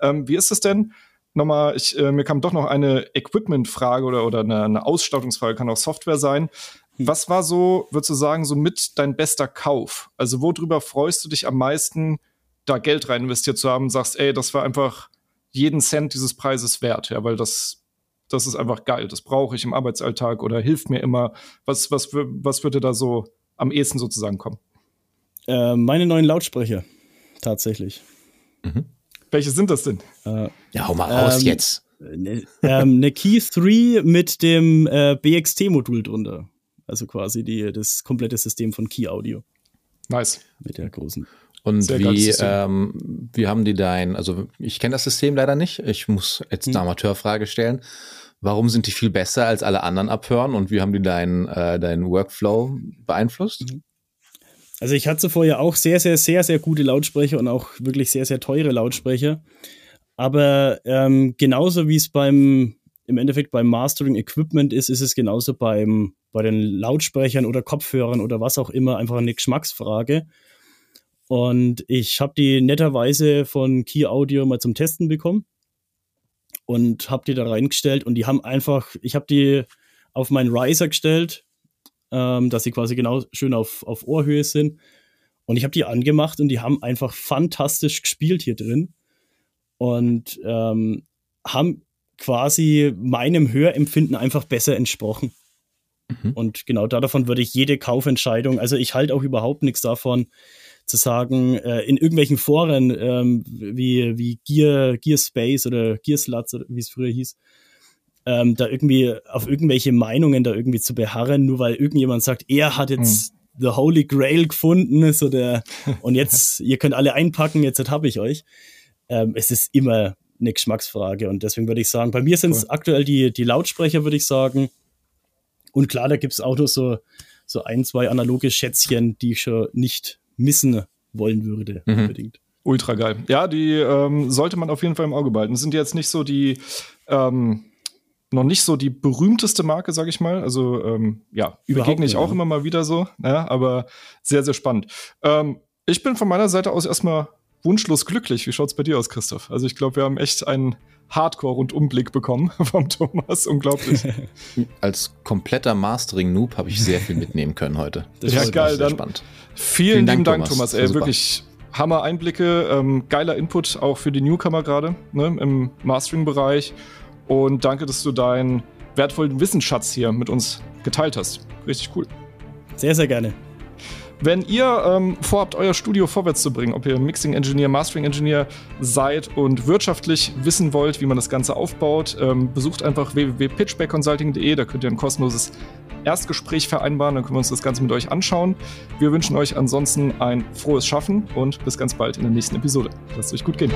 Ähm, wie ist es denn? Nochmal, ich, äh, mir kam doch noch eine Equipment-Frage oder, oder eine, eine Ausstattungsfrage, kann auch Software sein. Was war so, würdest du sagen, so mit dein bester Kauf? Also, worüber freust du dich am meisten, da Geld rein investiert zu haben, sagst, ey, das war einfach jeden Cent dieses Preises wert, ja, weil das, das ist einfach geil. Das brauche ich im Arbeitsalltag oder hilft mir immer. Was, was, was würde da so am ehesten sozusagen kommen? Äh, meine neuen Lautsprecher, tatsächlich. Mhm. Welche sind das denn? Äh, ja, hau mal raus ähm, jetzt. Ne, ähm, eine Key 3 mit dem äh, BXT-Modul drunter. Also quasi die, das komplette System von Key Audio. Nice. Mit der großen. Und wie, ähm, wie haben die dein, also ich kenne das System leider nicht, ich muss jetzt eine hm. Amateurfrage stellen. Warum sind die viel besser als alle anderen Abhören und wie haben die deinen äh, deinen Workflow beeinflusst? Mhm. Also ich hatte vorher auch sehr, sehr, sehr, sehr gute Lautsprecher und auch wirklich sehr, sehr teure Lautsprecher. Aber ähm, genauso wie es beim im Endeffekt beim Mastering Equipment ist, ist es genauso beim, bei den Lautsprechern oder Kopfhörern oder was auch immer einfach eine Geschmacksfrage. Und ich habe die netterweise von Key Audio mal zum Testen bekommen und habe die da reingestellt und die haben einfach, ich habe die auf meinen Riser gestellt, ähm, dass sie quasi genau schön auf, auf Ohrhöhe sind. Und ich habe die angemacht und die haben einfach fantastisch gespielt hier drin und ähm, haben quasi meinem Hörempfinden einfach besser entsprochen. Mhm. Und genau davon würde ich jede Kaufentscheidung, also ich halte auch überhaupt nichts davon, zu sagen, äh, in irgendwelchen Foren ähm, wie, wie Gear, Gear Space oder Gear Sluts oder wie es früher hieß, ähm, da irgendwie auf irgendwelche Meinungen da irgendwie zu beharren, nur weil irgendjemand sagt, er hat jetzt mhm. The Holy Grail gefunden, so der, und jetzt, ihr könnt alle einpacken, jetzt habe ich euch. Ähm, es ist immer eine Geschmacksfrage und deswegen würde ich sagen, bei mir sind es cool. aktuell die, die Lautsprecher, würde ich sagen. Und klar, da gibt es auch noch so, so ein, zwei analoge Schätzchen, die ich schon nicht missen wollen würde, mhm. unbedingt. Ultra geil. Ja, die ähm, sollte man auf jeden Fall im Auge behalten. Das sind jetzt nicht so die, ähm, noch nicht so die berühmteste Marke, sag ich mal. Also, ähm, ja, begegne ich auch immer mal wieder so, ja, aber sehr, sehr spannend. Ähm, ich bin von meiner Seite aus erstmal wunschlos glücklich. Wie schaut's bei dir aus, Christoph? Also, ich glaube, wir haben echt einen Hardcore-Rundumblick bekommen vom Thomas. Unglaublich. Als kompletter Mastering-Noob habe ich sehr viel mitnehmen können heute. Das ja, geil. Dann spannend. Vielen, vielen lieben Dank, Thomas. Thomas. Ey, wirklich Hammer Einblicke, ähm, geiler Input auch für die Newcomer gerade ne, im Mastering-Bereich. Und danke, dass du deinen wertvollen Wissensschatz hier mit uns geteilt hast. Richtig cool. Sehr, sehr gerne. Wenn ihr ähm, vorhabt, euer Studio vorwärts zu bringen, ob ihr Mixing Engineer, Mastering Engineer seid und wirtschaftlich wissen wollt, wie man das Ganze aufbaut, ähm, besucht einfach www.pitchbackconsulting.de. Da könnt ihr ein kostenloses Erstgespräch vereinbaren. Dann können wir uns das Ganze mit euch anschauen. Wir wünschen euch ansonsten ein frohes Schaffen und bis ganz bald in der nächsten Episode. Lasst es euch gut gehen.